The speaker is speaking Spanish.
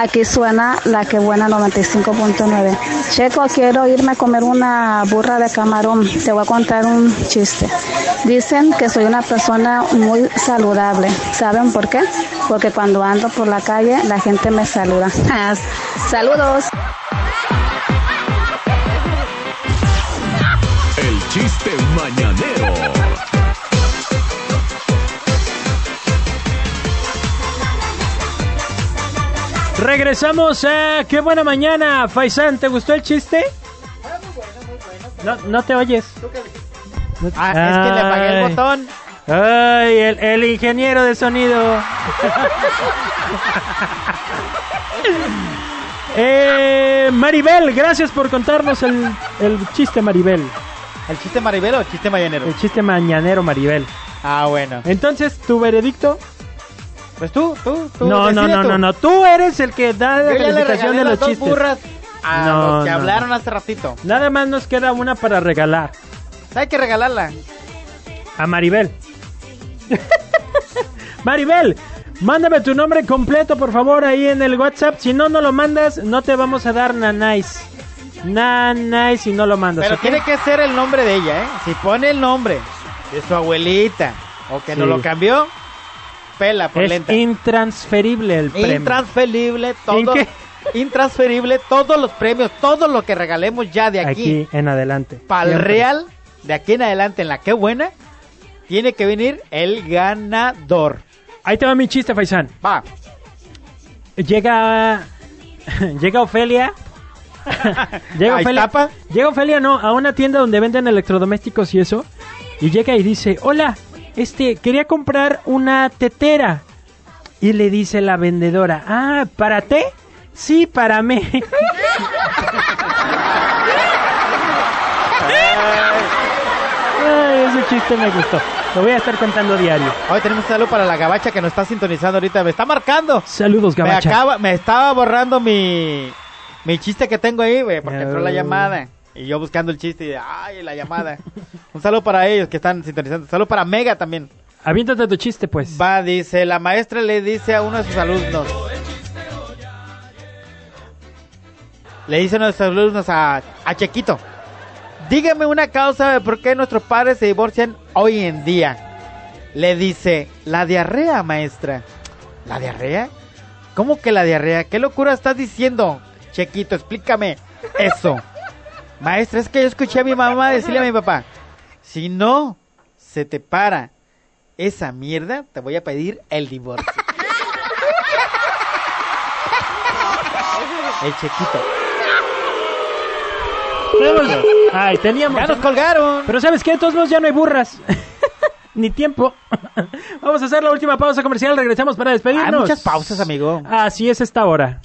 Aquí suena la que buena 95.9. Checo, quiero irme a comer una burra de camarón. Te voy a contar un chiste. Dicen que soy una persona muy saludable. ¿Saben por qué? Porque cuando ando por la calle la gente me saluda. Saludos. El chiste mañanero. Regresamos a Qué buena mañana, Faisán. ¿Te gustó el chiste? No, no te oyes. Ah, es que le apagué el botón. Ay, el, el ingeniero de sonido. eh, Maribel, gracias por contarnos el, el chiste, Maribel. ¿El chiste Maribel o el chiste mañanero? El chiste mañanero, Maribel. Ah, bueno. Entonces, ¿tu veredicto? Pues tú, tú, tú. No, no, no, tú. no, no. Tú eres el que da la Yo calificación de los chistes. burras a No, los que no, hablaron no. hace ratito. Nada más nos queda una para regalar. Hay que regalarla. A Maribel. Maribel, mándame tu nombre completo, por favor, ahí en el WhatsApp. Si no, no lo mandas, no te vamos a dar nanais. Nanais si no lo mandas. Pero tiene que ser el nombre de ella, ¿eh? Si pone el nombre de su abuelita o que no Sí. lo cambió, pela por Es lenta. intransferible el premio. Intransferible todo. ¿En qué? Intransferible todos los premios, todo lo que regalemos ya de aquí, Aquí en adelante. para el. Real, de aquí en adelante en la que buena, tiene que venir el ganador. Ahí te va mi chiste, Faisán. Va. Llega. Llega Ofelia. llega ¿A Ofelia. Iztapa? Llega Ofelia, no, a una tienda donde venden electrodomésticos y eso. Y llega y dice: Hola, este, quería comprar una tetera. Y le dice la vendedora: Ah, ¿para té? Sí, para mí. Ay, ese chiste me gustó. Lo voy a estar contando diario. Hoy tenemos un saludo para la gabacha que nos está sintonizando ahorita. Me está marcando. Saludos, Me, Gabacha. acaba, me estaba borrando mi, mi chiste que tengo ahí, güey, porque entró la llamada. Y yo buscando el chiste y, ay, la llamada. un saludo para ellos que están sintonizando. Saludo para Mega también. Aviéntate tu chiste, pues. Va, dice, la maestra le dice a uno de sus alumnos. Le dice a uno de sus alumnos a, a Chequito. Dígame una causa de por qué nuestros padres se divorcian hoy en día. Le dice, la diarrea, maestra. ¿La diarrea? ¿Cómo que la diarrea? ¿Qué locura estás diciendo? Chequito, explícame eso. Maestra, es que yo escuché a mi mamá decirle a mi papá, si no se te para esa mierda, te voy a pedir el divorcio. el chequito. Tenemos- Ay, teníamos. Ya nos colgaron. Pero ¿sabes qué? De todos modos ya no hay burras. Ni tiempo. Vamos a hacer la última pausa comercial. Regresamos para Hay despedirnos. muchas pausas, amigo. Así es esta hora.